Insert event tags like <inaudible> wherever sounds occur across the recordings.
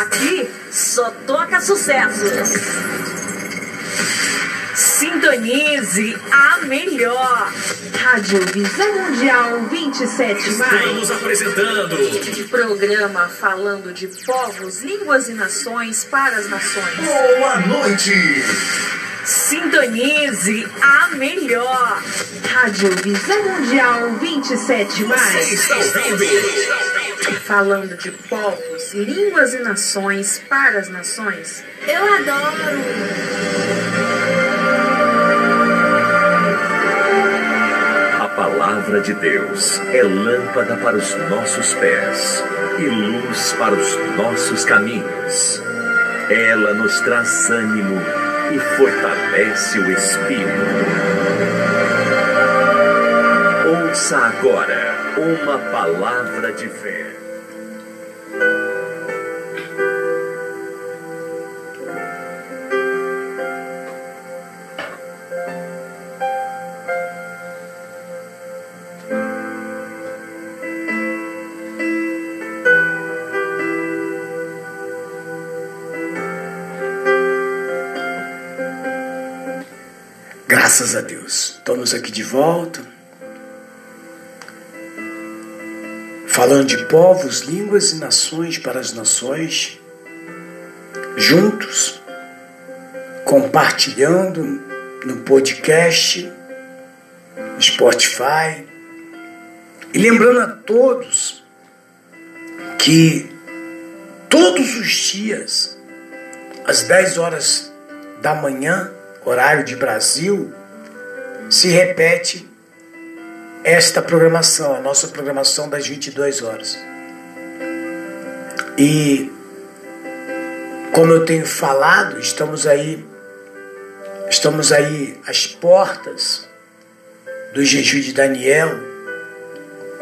Aqui só toca sucesso. Sintonize a melhor. Rádio Visão Mundial 27 Estamos apresentando. Programa falando de povos, línguas e nações para as nações. Boa noite. Sintonize a melhor. Rádio Visão Mundial 27 Você está ouvindo? Falando de povos, línguas e nações para as nações. Eu adoro! A palavra de Deus é lâmpada para os nossos pés e luz para os nossos caminhos. Ela nos traz ânimo e fortalece o espírito. Ouça agora uma palavra de fé. Graças a Deus. Estamos aqui de volta. Falando de povos, línguas e nações para as nações. Juntos. Compartilhando no podcast, no Spotify. E lembrando a todos que todos os dias, às 10 horas da manhã, horário de Brasil, se repete esta programação, a nossa programação das 22 horas. E como eu tenho falado, estamos aí estamos aí às portas do jejum de Daniel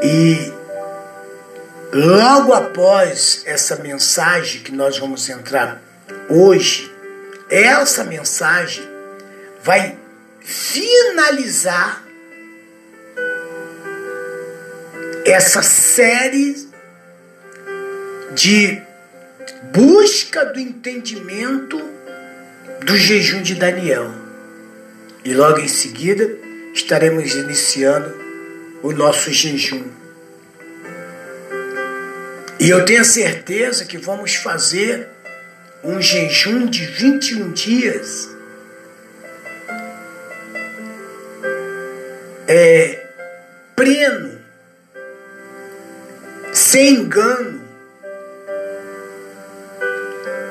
e logo após essa mensagem que nós vamos entrar hoje, essa mensagem vai finalizar essa série de busca do entendimento do jejum de Daniel. E logo em seguida estaremos iniciando o nosso jejum. E eu tenho certeza que vamos fazer um jejum de 21 dias é, sem engano,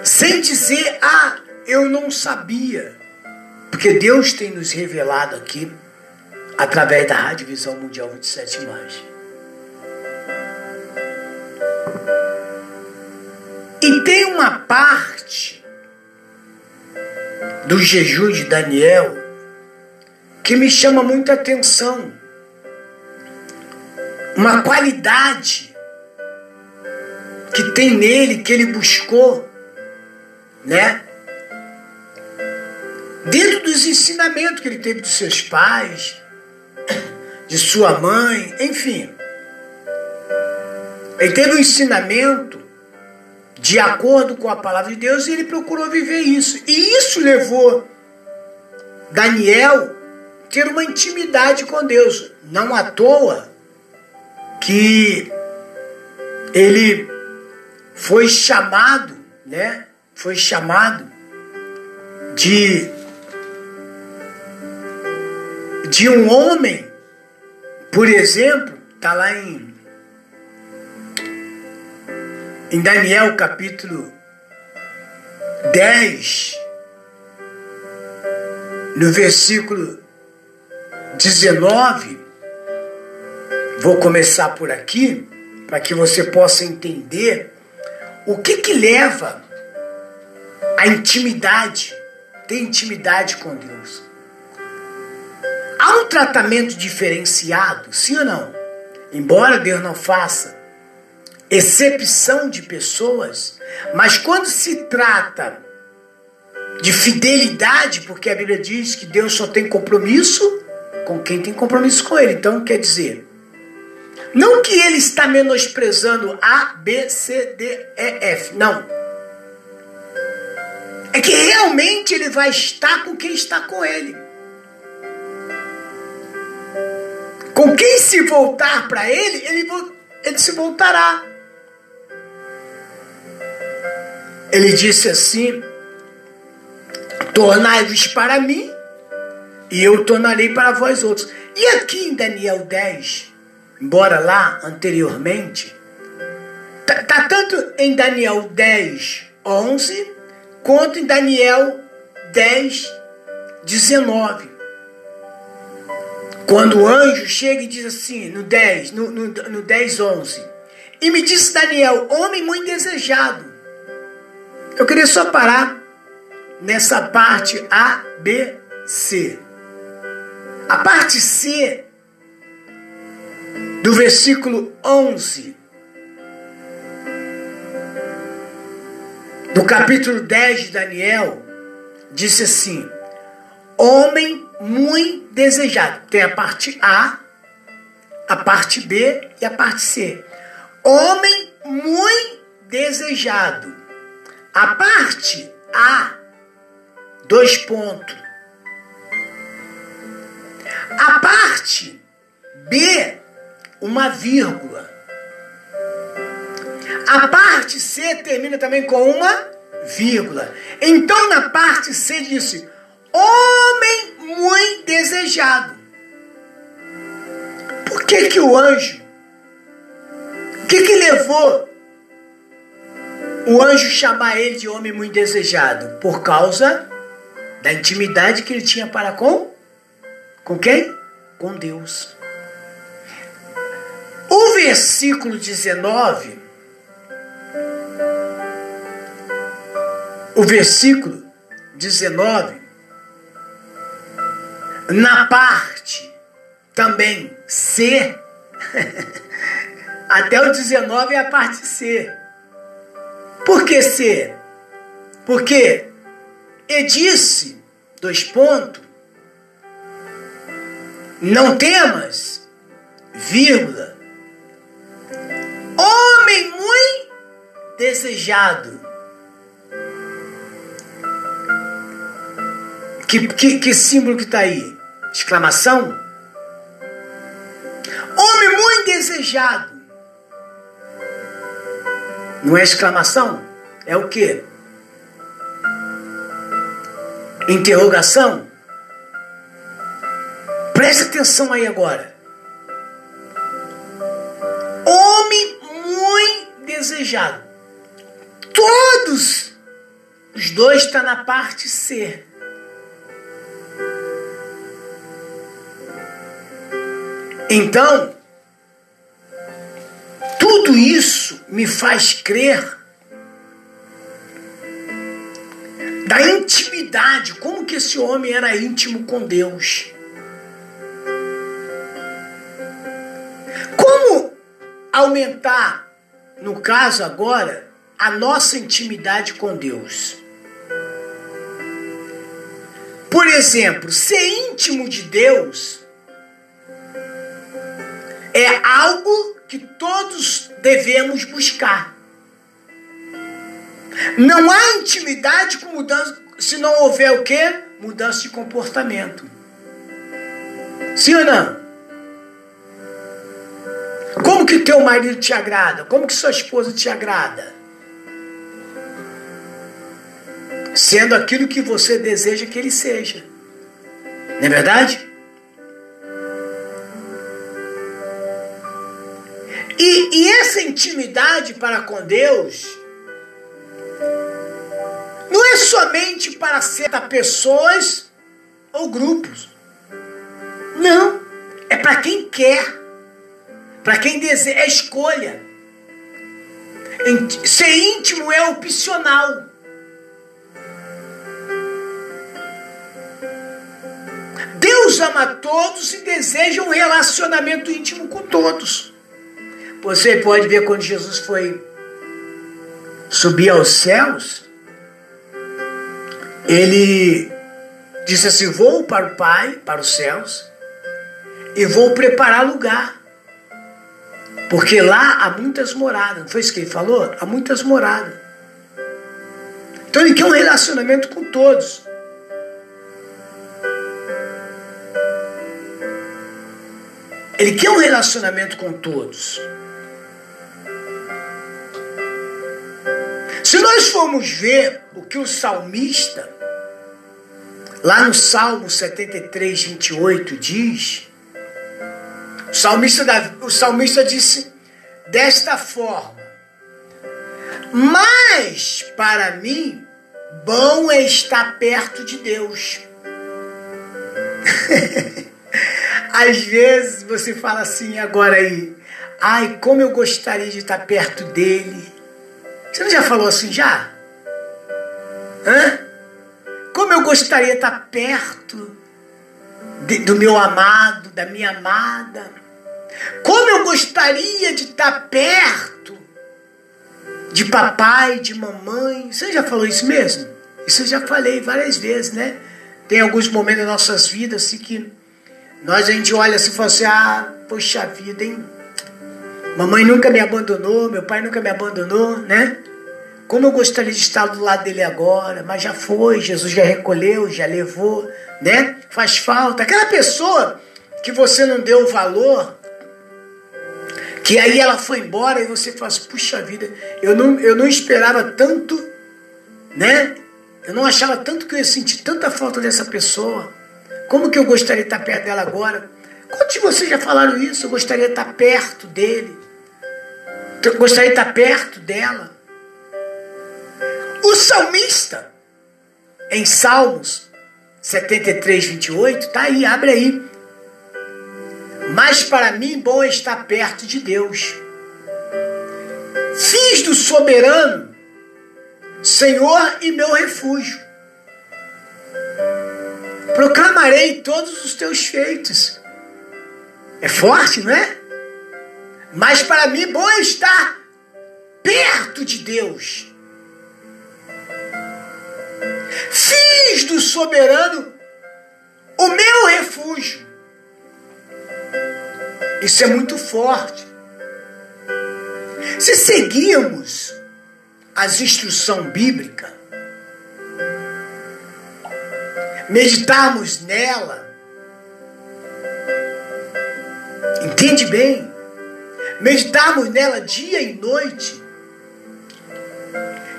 sem dizer, ah, eu não sabia, porque Deus tem nos revelado aqui, através da Rádio Visão Mundial 27 Mais. E tem uma parte do jejum de Daniel que me chama muita atenção. Uma qualidade que tem nele, que ele buscou, né? Dentro dos ensinamentos que ele teve dos seus pais, de sua mãe, enfim. Ele teve um ensinamento de acordo com a palavra de Deus e ele procurou viver isso. E isso levou Daniel ter uma intimidade com Deus. Não à toa que ele foi chamado, né? Foi chamado de de um homem, por exemplo, tá lá em em Daniel capítulo 10, no versículo 19, vou começar por aqui, para que você possa entender o que que leva a intimidade, ter intimidade com Deus. Há um tratamento diferenciado, sim ou não? Embora Deus não faça excepção de pessoas, mas quando se trata de fidelidade, porque a Bíblia diz que Deus só tem compromisso com quem tem compromisso com Ele. Então, quer dizer, não que Ele está menosprezando A, B, C, D, E, F. Não. é que realmente ele vai estar com quem está com ele. Com quem se voltar para ele, ele, ele se voltará. Ele disse assim: Tornai-vos para mim, e eu tornarei para vós outros. E aqui em Daniel 10, embora lá anteriormente, está tá tanto em Daniel 10, 11, quanto em Daniel 10, 19. Quando o anjo chega e diz assim, no 10, no, no, no 10, 11, e me disse Daniel, homem muito desejado. Eu queria só parar nessa parte A, B, C. A parte C do versículo 11 do capítulo 10 de Daniel disse assim: Homem muito desejado. Tem a parte A, a parte B e a parte C. Homem muito desejado. A parte A, dois pontos. A parte B, uma vírgula. A parte C termina também com uma vírgula. Então na parte C disse: homem muito desejado. Por que que o anjo? O que que levou o anjo chamar ele de homem muito desejado? Por causa da intimidade que ele tinha para com com quem? Com Deus. O versículo 19, o versículo 19, na parte também C, <laughs> até o 19 é a parte C. Por que C? Porque e disse, dois pontos, não temas, vírgula, desejado. Que, que, que símbolo que está aí? Exclamação? Homem muito desejado. Não é exclamação? É o que? Interrogação? Preste atenção aí agora. Homem muito desejado. Todos os dois estão tá na parte C. Então, tudo isso me faz crer da intimidade, como que esse homem era íntimo com Deus. Como aumentar, no caso agora, a nossa intimidade com Deus? Por exemplo, ser íntimo de Deus é algo que todos devemos buscar. Não há intimidade com mudança se não houver o quê? Mudança de comportamento. Sim ou não? Como que teu marido te agrada? Como que sua esposa te agrada? Sendo aquilo que você deseja que ele seja. Não é verdade? E, e essa intimidade para com Deus não é somente para certas pessoas ou grupos. Não. É para quem quer. Para quem deseja. É escolha. Ser íntimo é opcional. Deus ama todos e deseja um relacionamento íntimo com todos. Você pode ver quando Jesus foi subir aos céus, ele disse assim: Vou para o Pai, para os céus, e vou preparar lugar. Porque lá há muitas moradas. Não foi isso que ele falou? Há muitas moradas. Então ele quer um relacionamento com todos. Ele quer um relacionamento com todos. Se nós formos ver o que o salmista, lá no Salmo 73, 28, diz, o salmista, o salmista disse desta forma: Mas para mim, bom é estar perto de Deus. <laughs> Às vezes você fala assim, agora aí, ai, como eu gostaria de estar perto dele. Você não já falou assim já? Hã? Como eu gostaria de estar perto de, do meu amado, da minha amada. Como eu gostaria de estar perto de papai, de mamãe. Você já falou isso mesmo? Isso eu já falei várias vezes, né? Tem alguns momentos das nossas vidas assim que nós a gente olha assim e fala assim, ah, poxa vida, hein? Mamãe nunca me abandonou, meu pai nunca me abandonou, né? Como eu gostaria de estar do lado dele agora, mas já foi, Jesus já recolheu, já levou, né? Faz falta. Aquela pessoa que você não deu valor, que aí ela foi embora e você fala assim, puxa vida, eu não, eu não esperava tanto, né? Eu não achava tanto que eu ia sentir tanta falta dessa pessoa. Como que eu gostaria de estar perto dela agora? Quantos de vocês já falaram isso? Eu gostaria de estar perto dele. Eu gostaria de estar perto dela. O salmista, em Salmos 73, 28, tá aí, abre aí. Mas para mim, bom é estar perto de Deus. Fiz do soberano Senhor e meu refúgio proclamarei todos os teus feitos. É forte, não é? Mas para mim, bom é estar perto de Deus. Fiz do soberano o meu refúgio. Isso é muito forte. Se seguirmos as instruções bíblicas, meditarmos nela. Entende bem? Meditarmos nela dia e noite.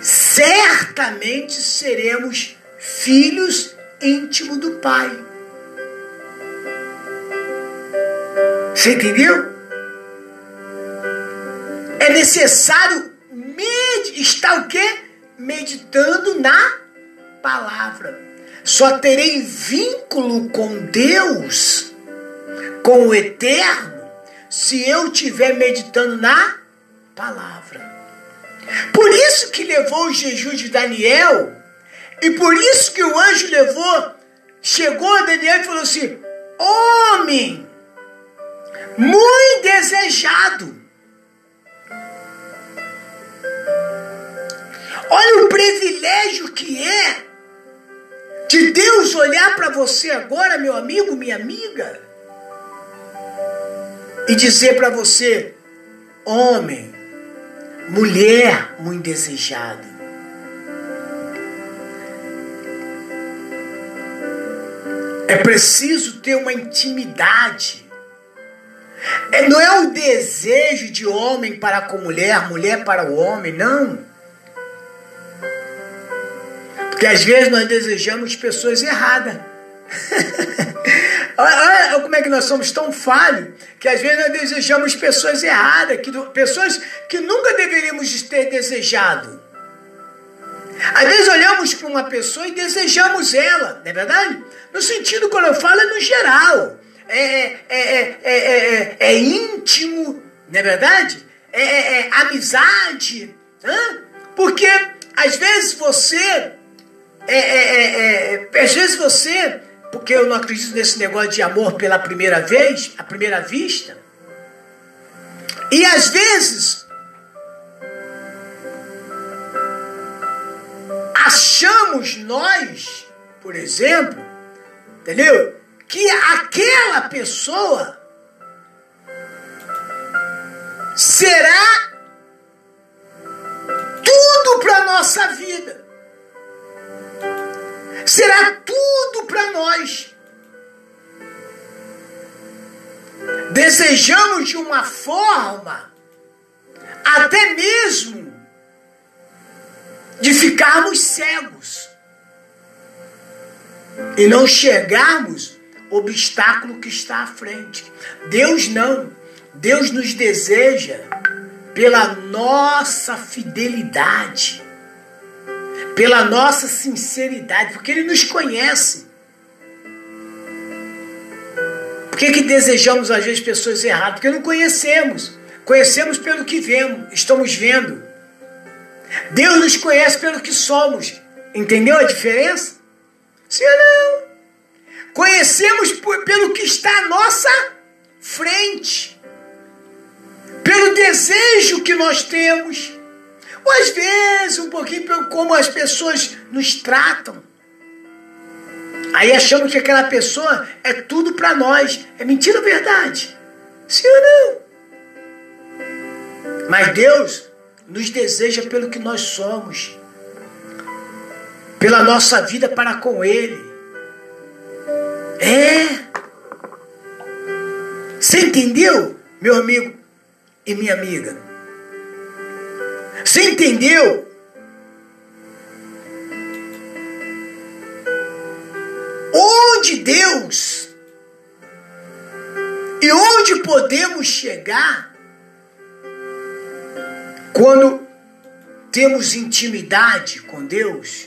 Certamente seremos filhos íntimos do Pai. Você entendeu? É necessário estar o quê? Meditando na palavra. Só terei vínculo com Deus, com o eterno, se eu estiver meditando na palavra. Por isso que levou o jejum de Daniel, e por isso que o anjo levou, chegou a Daniel e falou assim: Homem, muito desejado. Olha o privilégio que é de Deus olhar para você agora, meu amigo, minha amiga, e dizer para você: homem, mulher muito desejada. É preciso ter uma intimidade. É, não é o desejo de homem para com mulher, mulher para o homem, não. Porque às vezes nós desejamos pessoas erradas. <laughs> olha, como é que nós somos tão falhos que às vezes nós desejamos pessoas erradas, que, pessoas que nunca deveríamos ter desejado. Às vezes olhamos para uma pessoa e desejamos ela, não é verdade? No sentido, quando eu falo, é no geral. É, é, é, é, íntimo, não é verdade? É, amizade. Porque às vezes você é, é, é, é, às vezes você, porque eu não acredito nesse negócio de amor pela primeira vez, a primeira vista, e às vezes achamos nós, por exemplo, entendeu? Que aquela pessoa será tudo para nossa vida. Será tudo para nós. Desejamos de uma forma, até mesmo, de ficarmos cegos e não chegarmos obstáculo que está à frente. Deus não. Deus nos deseja pela nossa fidelidade, pela nossa sinceridade, porque Ele nos conhece. Por que, que desejamos às vezes pessoas erradas? Porque não conhecemos. Conhecemos pelo que vemos, estamos vendo. Deus nos conhece pelo que somos. Entendeu a diferença? Sim ou não? Conhecemos por, pelo que está à nossa frente. Pelo desejo que nós temos. Ou às vezes um pouquinho pelo como as pessoas nos tratam. Aí achamos que aquela pessoa é tudo para nós. É mentira ou verdade? Sim ou não? Mas Deus nos deseja pelo que nós somos. Pela nossa vida para com Ele. É. Você entendeu, meu amigo e minha amiga? Você entendeu? Onde Deus e onde podemos chegar quando temos intimidade com Deus?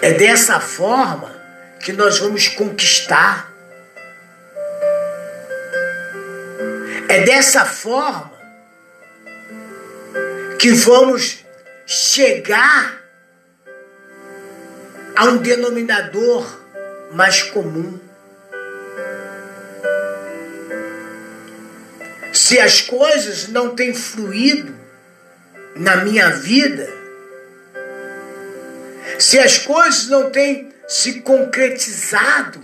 É dessa forma que nós vamos conquistar. É dessa forma que vamos chegar a um denominador mais comum. Se as coisas não têm fluído na minha vida, se as coisas não têm se concretizado,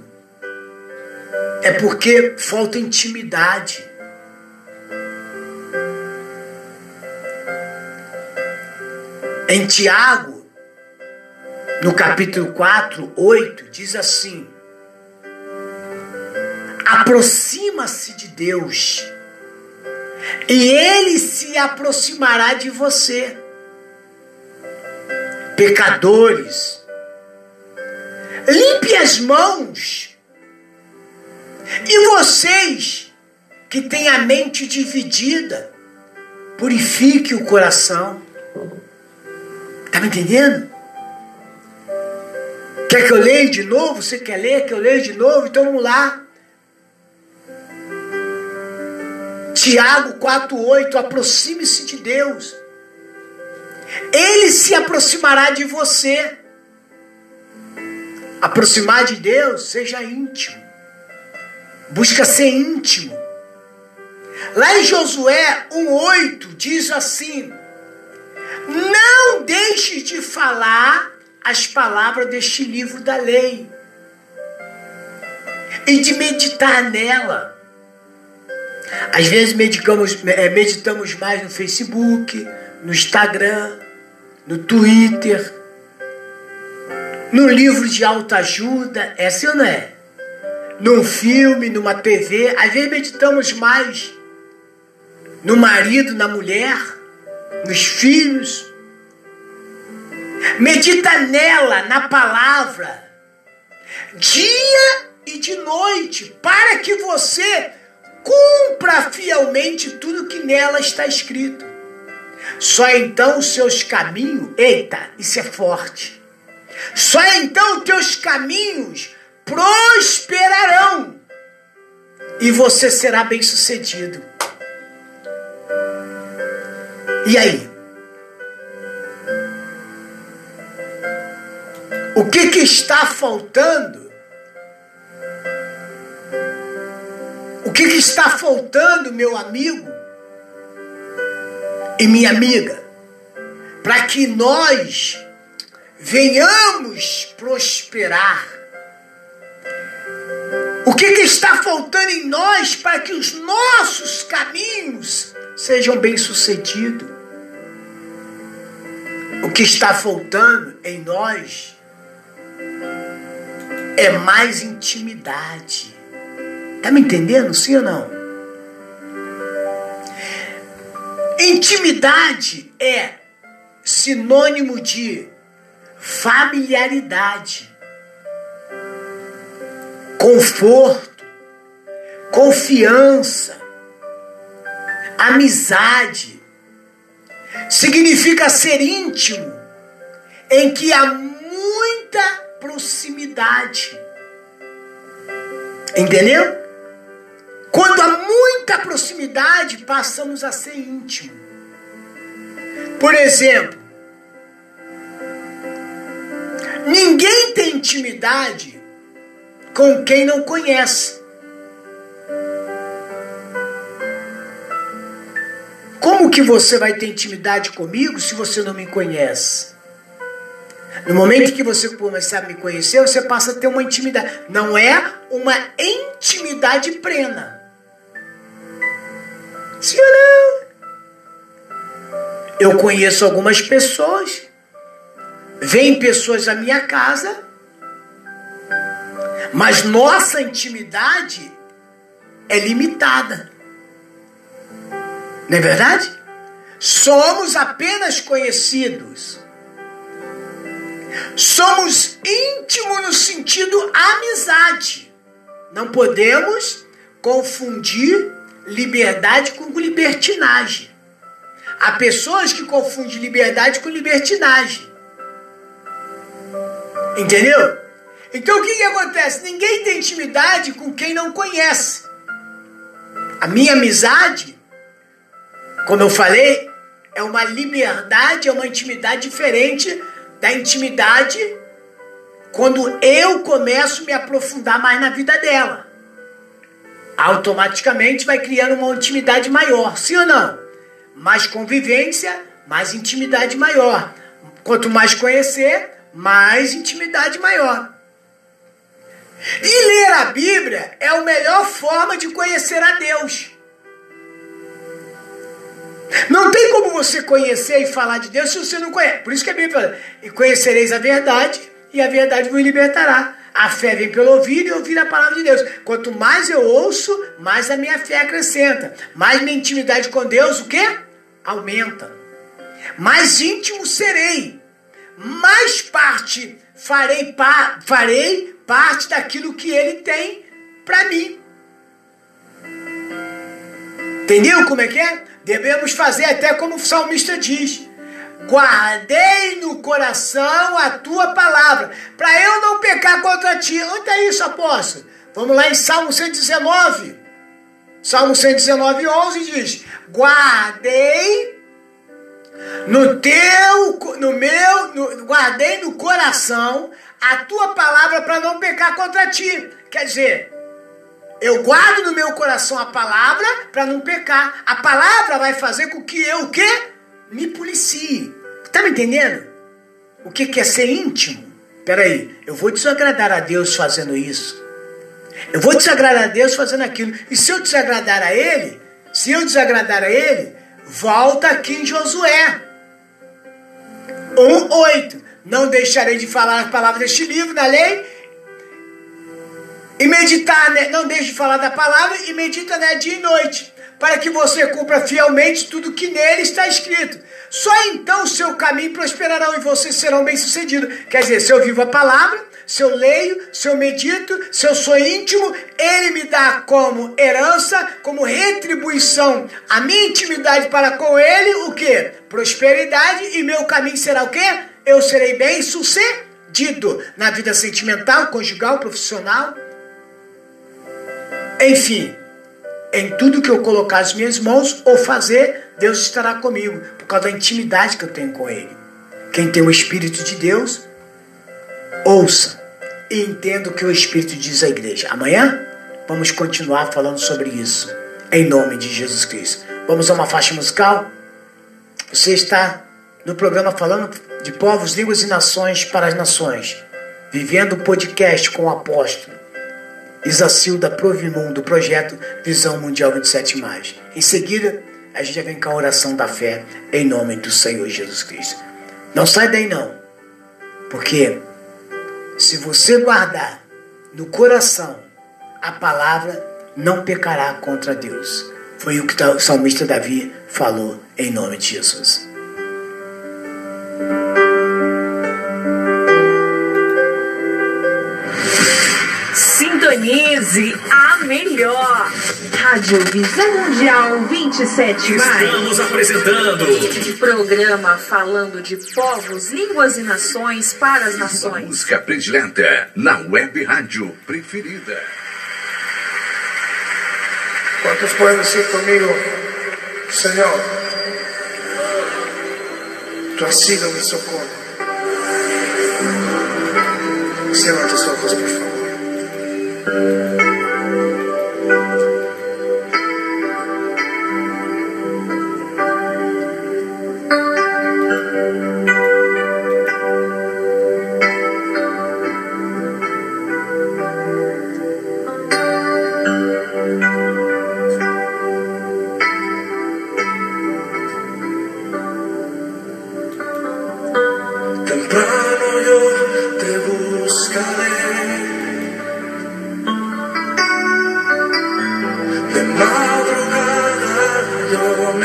é porque falta intimidade. Em Tiago, no capítulo 4, 8, diz assim: aproxima-se de Deus, e Ele se aproximará de você pecadores. Limpe as mãos. E vocês que têm a mente dividida, purifique o coração. Tá me entendendo? Quer que eu leia de novo? Você quer ler? Que eu leia de novo? Então vamos lá. Tiago 4,8: aproxime-se de Deus ele se aproximará de você. Aproximar de Deus, seja íntimo. Busca ser íntimo. Lá em Josué 1,8 diz assim: Não deixe de falar as palavras deste livro da lei e de meditar nela. Às vezes meditamos, é, meditamos mais no Facebook, no Instagram, no Twitter, no livro de autoajuda, é assim ou não é? Num filme, numa TV, às vezes meditamos mais no marido, na mulher, nos filhos. Medita nela, na palavra, dia e de noite, para que você cumpra fielmente tudo que nela está escrito. Só então os seus caminhos, eita, isso é forte. Só então teus caminhos prosperarão e você será bem-sucedido. E aí? O que, que está faltando? O que, que está faltando, meu amigo? e minha amiga, para que nós venhamos prosperar. O que, que, está faltando em nós para que os nossos caminhos sejam bem-sucedidos? O que está faltando em nós é mais intimidade. Tá me entendendo, sim ou não? Intimidade é sinônimo de familiaridade, conforto, confiança, amizade. Significa ser íntimo, em que há muita proximidade. Entendeu? Quando há muita proximidade, passamos a ser íntimo. Por exemplo, ninguém tem intimidade com quem não conhece. Como que você vai ter intimidade comigo se você não me conhece? No momento que você começar a me conhecer, você passa a ter uma intimidade. Não é uma intimidade plena. Sim ou não? Eu conheço algumas pessoas. Vêm pessoas à minha casa. Mas nossa intimidade é limitada. Não é verdade? Somos apenas conhecidos. Somos íntimos no sentido amizade. Não podemos confundir liberdade com libertinagem. Há pessoas que confundem liberdade com libertinagem. Entendeu? Então o que, que acontece? Ninguém tem intimidade com quem não conhece. A minha amizade, como eu falei, é uma liberdade, é uma intimidade diferente da intimidade quando eu começo a me aprofundar mais na vida dela. Automaticamente vai criando uma intimidade maior, sim ou não? Mais convivência, mais intimidade maior. Quanto mais conhecer, mais intimidade maior. E ler a Bíblia é a melhor forma de conhecer a Deus. Não tem como você conhecer e falar de Deus se você não conhece. Por isso que a Bíblia fala: e conhecereis a verdade, e a verdade vos libertará. A fé vem pelo ouvir e ouvir a palavra de Deus. Quanto mais eu ouço, mais a minha fé acrescenta. Mais minha intimidade com Deus, o quê? Aumenta. Mais íntimo serei. Mais parte farei, pa, farei parte daquilo que Ele tem para mim. Entendeu como é que é? Devemos fazer até como o salmista diz: guardei no coração a tua palavra, para eu não pecar contra ti. Onde é isso, apóstolo? Vamos lá em Salmo 119. Salmo 119, 11 diz: Guardei no teu, no meu, no, guardei no coração a tua palavra para não pecar contra ti. Quer dizer, eu guardo no meu coração a palavra para não pecar. A palavra vai fazer com que eu o quê? Me policie. Tá me entendendo? O que, que é ser íntimo? Peraí, eu vou desagradar a Deus fazendo isso. Eu vou desagradar a Deus fazendo aquilo. E se eu desagradar a Ele, se eu desagradar a Ele, volta aqui em Josué 1,8. Não deixarei de falar as palavras deste livro da lei e meditar, né? não deixe de falar da palavra e medita né, dia e noite, para que você cumpra fielmente tudo que nele está escrito. Só então o seu caminho prosperará e vocês serão bem-sucedidos. Quer dizer, se eu vivo a palavra, se eu leio, se eu medito, se eu sou íntimo, ele me dá como herança, como retribuição a minha intimidade para com ele, o que? Prosperidade e meu caminho será o quê? Eu serei bem-sucedido na vida sentimental, conjugal, profissional enfim, em tudo que eu colocar as minhas mãos ou fazer, Deus estará comigo, por causa da intimidade que eu tenho com Ele. Quem tem o Espírito de Deus, ouça e entenda o que o Espírito diz à igreja. Amanhã vamos continuar falando sobre isso, em nome de Jesus Cristo. Vamos a uma faixa musical? Você está no programa falando de povos, línguas e nações para as nações, vivendo o podcast com o apóstolo. Isacilda Provimum, do projeto Visão Mundial 27. Em seguida, a gente vem com a oração da fé, em nome do Senhor Jesus Cristo. Não sai daí não. Porque se você guardar no coração a palavra, não pecará contra Deus. Foi o que o salmista Davi falou em nome de Jesus. Sintonize a melhor. Rádio Visão Mundial 27 Estamos apresentando Programa falando de povos, línguas e nações para as nações. música predileta na web rádio preferida. ¿Cuántos pueden decir conmigo, Señor, tú has sido mi socorro? Cierra tus ojos, por favor. Uh...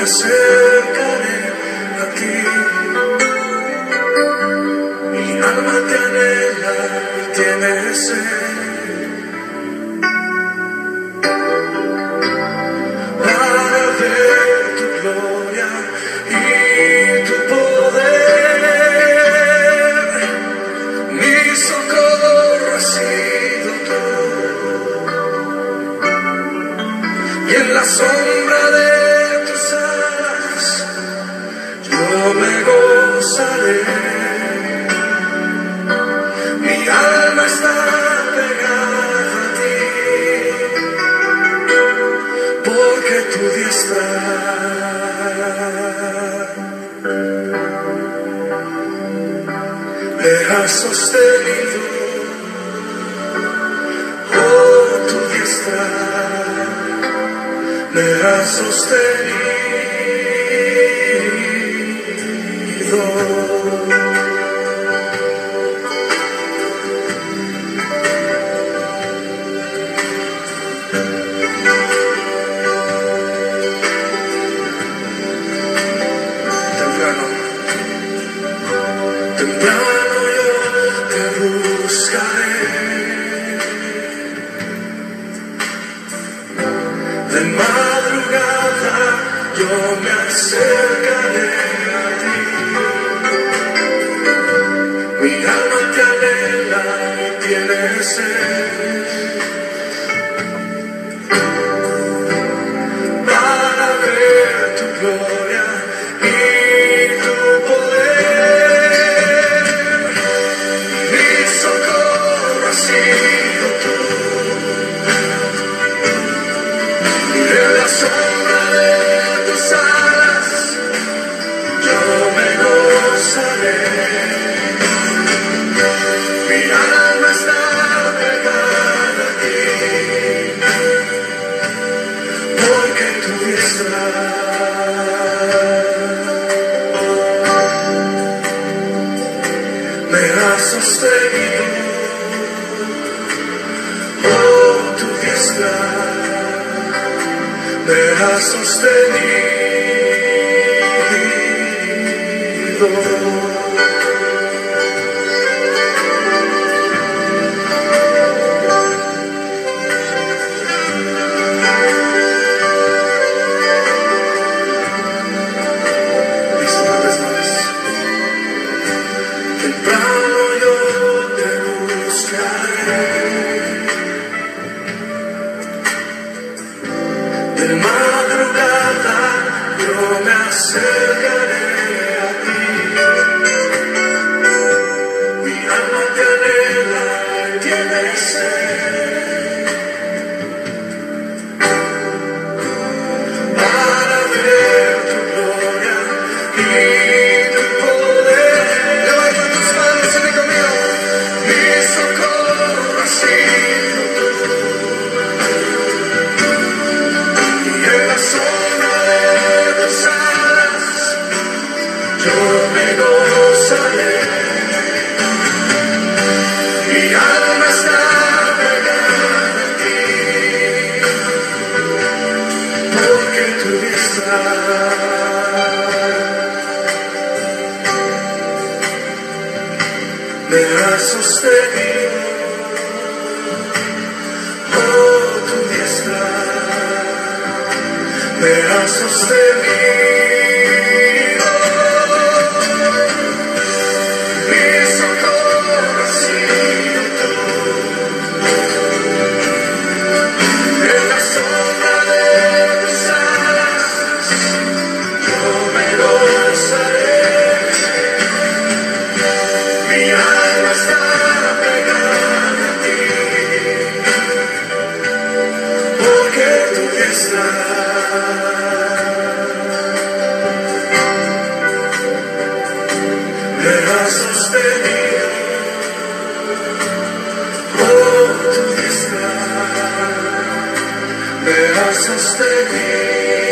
acontecer. Ha sostenido.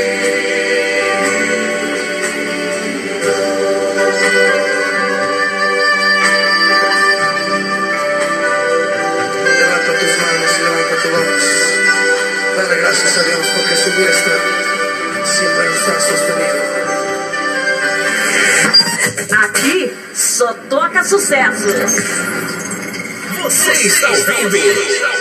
Levanta tus manos y levanta tu voz. Dale gracias a Dios porque su diestra siempre nos ha sostenido. Aqui só toca sucesso. Você está ouvindo?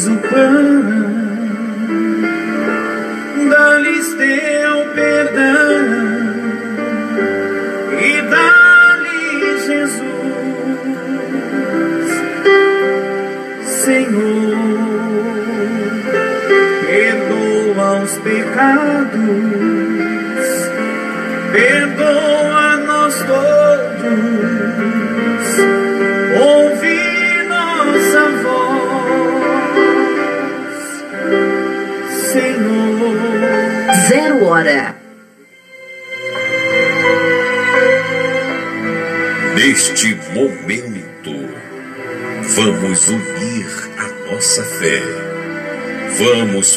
Super.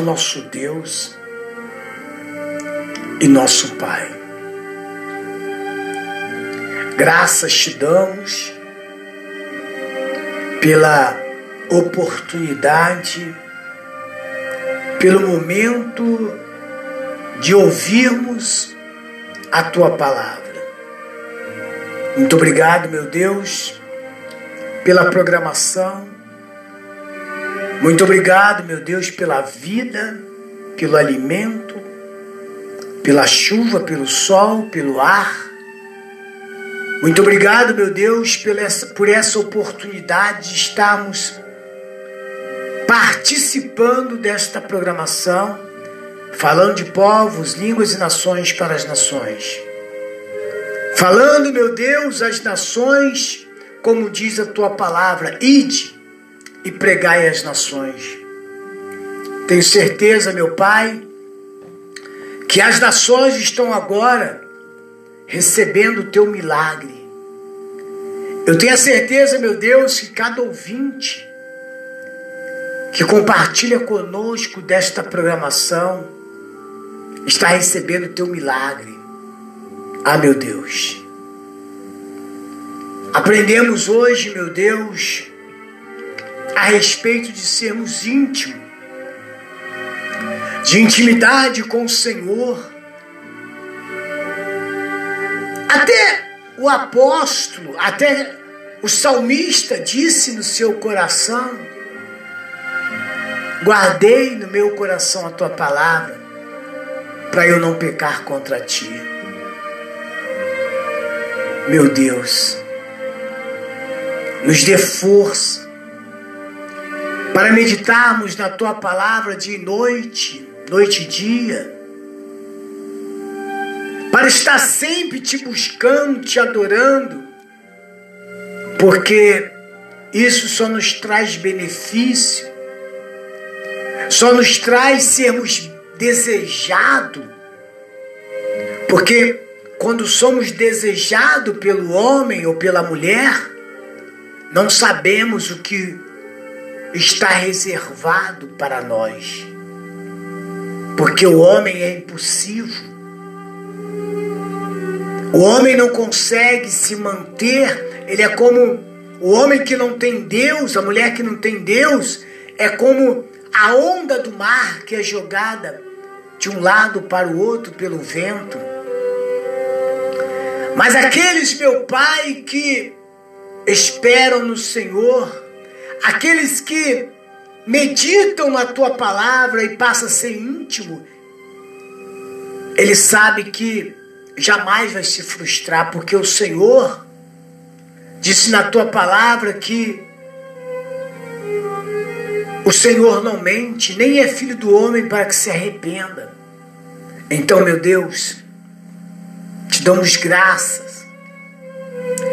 Nosso Deus e nosso Pai. Graças te damos pela oportunidade, pelo momento de ouvirmos a tua palavra. Muito obrigado, meu Deus, pela programação. Muito obrigado, meu Deus, pela vida, pelo alimento, pela chuva, pelo sol, pelo ar. Muito obrigado, meu Deus, por essa, por essa oportunidade de estarmos participando desta programação, falando de povos, línguas e nações para as nações. Falando, meu Deus, as nações, como diz a tua palavra, ide e pregai as nações. Tenho certeza, meu Pai, que as nações estão agora recebendo o teu milagre. Eu tenho a certeza, meu Deus, que cada ouvinte que compartilha conosco desta programação está recebendo o teu milagre. Ah, meu Deus. Aprendemos hoje, meu Deus, a respeito de sermos íntimos, de intimidade com o Senhor. Até o apóstolo, até o salmista disse no seu coração: Guardei no meu coração a tua palavra, para eu não pecar contra ti. Meu Deus, nos dê força para meditarmos na tua palavra dia e noite, noite e dia, para estar sempre te buscando, te adorando, porque isso só nos traz benefício, só nos traz sermos desejados, porque quando somos desejados pelo homem ou pela mulher, não sabemos o que está reservado para nós. Porque o homem é impulsivo. O homem não consegue se manter, ele é como o homem que não tem Deus, a mulher que não tem Deus, é como a onda do mar que é jogada de um lado para o outro pelo vento. Mas aqueles, meu Pai, que esperam no Senhor, aqueles que meditam na tua palavra e passam a ser íntimo, ele sabe que jamais vai se frustrar, porque o Senhor disse na tua palavra que o Senhor não mente, nem é filho do homem para que se arrependa. Então, meu Deus, te damos graças.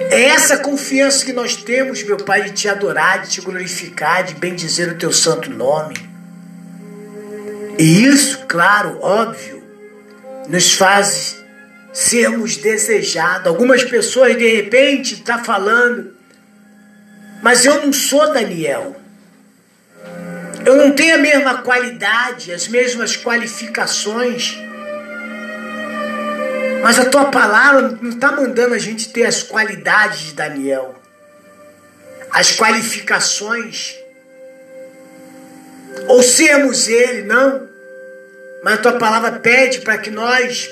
É essa confiança que nós temos, meu Pai, de te adorar, de te glorificar, de bendizer o teu santo nome. E isso, claro, óbvio, nos faz sermos desejados. Algumas pessoas, de repente, estão tá falando, mas eu não sou Daniel. Eu não tenho a mesma qualidade, as mesmas qualificações. Mas a tua palavra não está mandando a gente ter as qualidades de Daniel, as qualificações, ou sermos ele, não. Mas a tua palavra pede para que nós,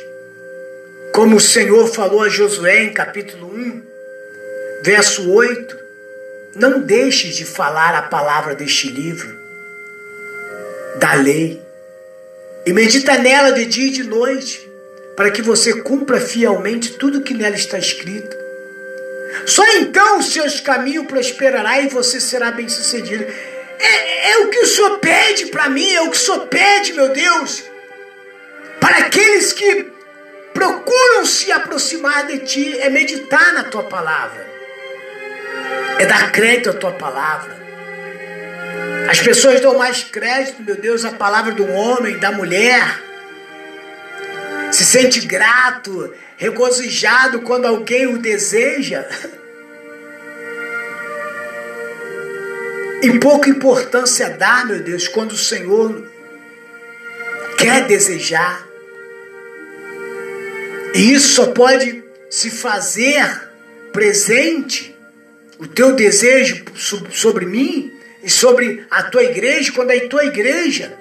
como o Senhor falou a Josué em capítulo 1, verso 8, não deixes de falar a palavra deste livro, da lei, e medita nela de dia e de noite para que você cumpra fielmente tudo que nela está escrito. Só então os seus caminhos prosperará e você será bem sucedido. É, é o que o Senhor pede para mim, é o que o Senhor pede, meu Deus, para aqueles que procuram se aproximar de Ti, é meditar na Tua palavra, é dar crédito à Tua palavra. As pessoas dão mais crédito, meu Deus, à palavra do homem, da mulher, se sente grato, regozijado quando alguém o deseja. E pouca importância dá, meu Deus, quando o Senhor quer desejar. E isso só pode se fazer presente, o teu desejo sobre mim e sobre a tua igreja, quando a tua igreja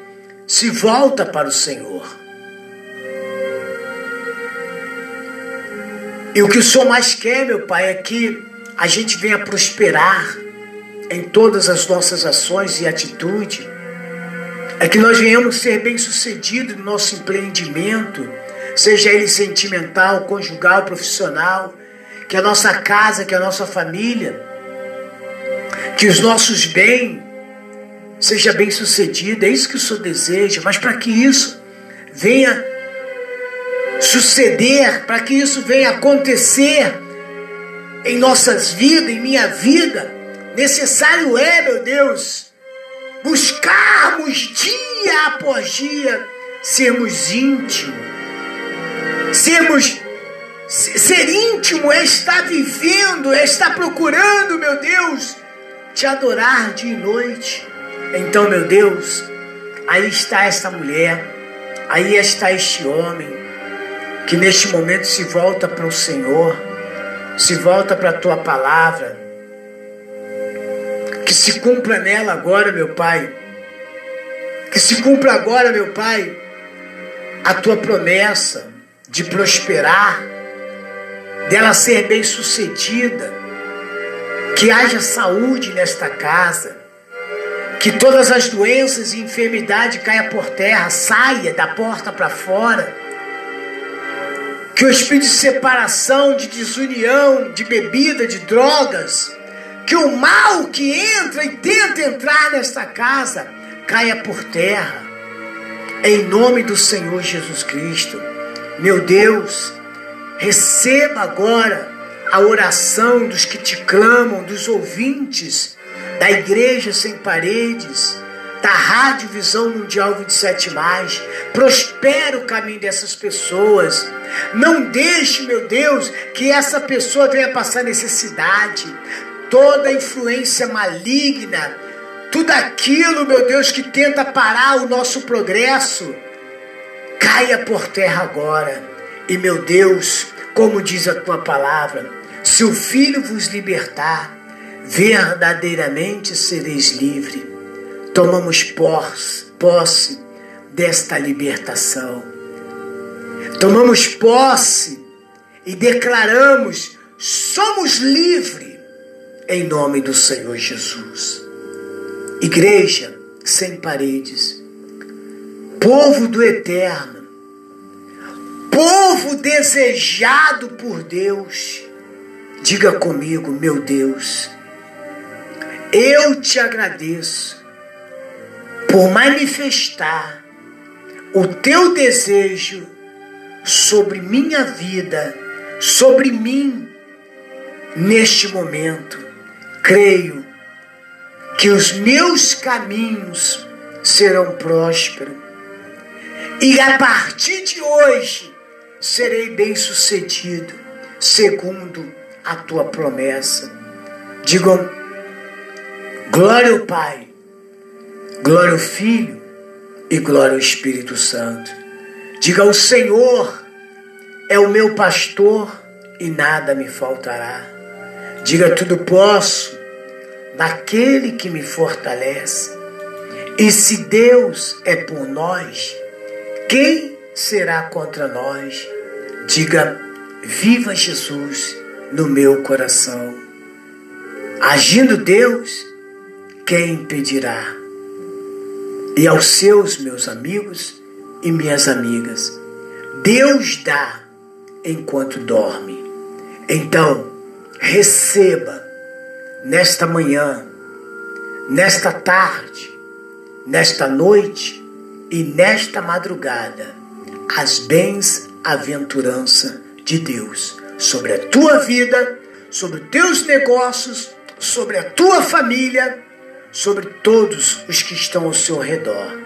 se volta para o Senhor. E o que o Senhor mais quer, meu Pai, é que a gente venha prosperar em todas as nossas ações e atitudes. É que nós venhamos ser bem-sucedidos no nosso empreendimento, seja ele sentimental, conjugal, profissional, que a nossa casa, que a nossa família, que os nossos bens seja bem sucedido, é isso que o Senhor deseja, mas para que isso venha suceder, para que isso venha acontecer em nossas vidas, em minha vida, necessário é, meu Deus, buscarmos dia após dia, sermos íntimos, sermos ser íntimo é estar vivendo, é estar procurando, meu Deus, te adorar dia e noite. Então, meu Deus, aí está esta mulher, aí está este homem, que neste momento se volta para o Senhor, se volta para a tua palavra, que se cumpra nela agora, meu Pai, que se cumpra agora, meu Pai, a tua promessa de prosperar, dela ser bem sucedida, que haja saúde nesta casa, que todas as doenças e enfermidade caia por terra, saia da porta para fora. Que o espírito de separação, de desunião, de bebida, de drogas, que o mal que entra e tenta entrar nesta casa caia por terra. Em nome do Senhor Jesus Cristo. Meu Deus, receba agora a oração dos que te clamam, dos ouvintes da Igreja Sem Paredes, da Rádio Visão Mundial 27. Prospera o caminho dessas pessoas. Não deixe, meu Deus, que essa pessoa venha passar necessidade. Toda influência maligna, tudo aquilo, meu Deus, que tenta parar o nosso progresso, caia por terra agora. E, meu Deus, como diz a tua palavra, se o Filho vos libertar, verdadeiramente sereis livre. Tomamos posse, posse desta libertação. Tomamos posse e declaramos: somos livres em nome do Senhor Jesus. Igreja sem paredes, povo do eterno, povo desejado por Deus. Diga comigo, meu Deus, eu te agradeço por manifestar o teu desejo sobre minha vida, sobre mim, neste momento. Creio que os meus caminhos serão prósperos e a partir de hoje serei bem-sucedido, segundo a tua promessa. Digam glória ao Pai, glória ao Filho e glória ao Espírito Santo. Diga: O Senhor é o meu pastor e nada me faltará. Diga: Tudo posso naquele que me fortalece. E se Deus é por nós, quem será contra nós? Diga: Viva Jesus no meu coração. Agindo Deus, quem impedirá? E aos seus, meus amigos e minhas amigas, Deus dá enquanto dorme. Então, receba nesta manhã, nesta tarde, nesta noite e nesta madrugada as bens-aventurança de Deus sobre a tua vida, sobre os teus negócios, sobre a tua família, sobre todos os que estão ao seu redor.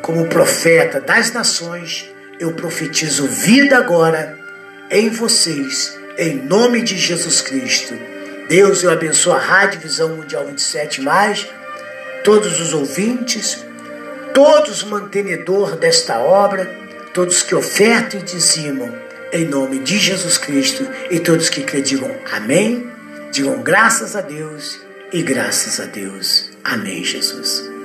Como profeta das nações, eu profetizo vida agora em vocês, em nome de Jesus Cristo. Deus, eu abençoo a Rádio Visão Mundial 27, todos os ouvintes, todos mantenedor desta obra, todos que ofertam e dizimam em nome de Jesus Cristo e todos que crê digam amém, digam graças a Deus e graças a Deus. Amém, Jesus.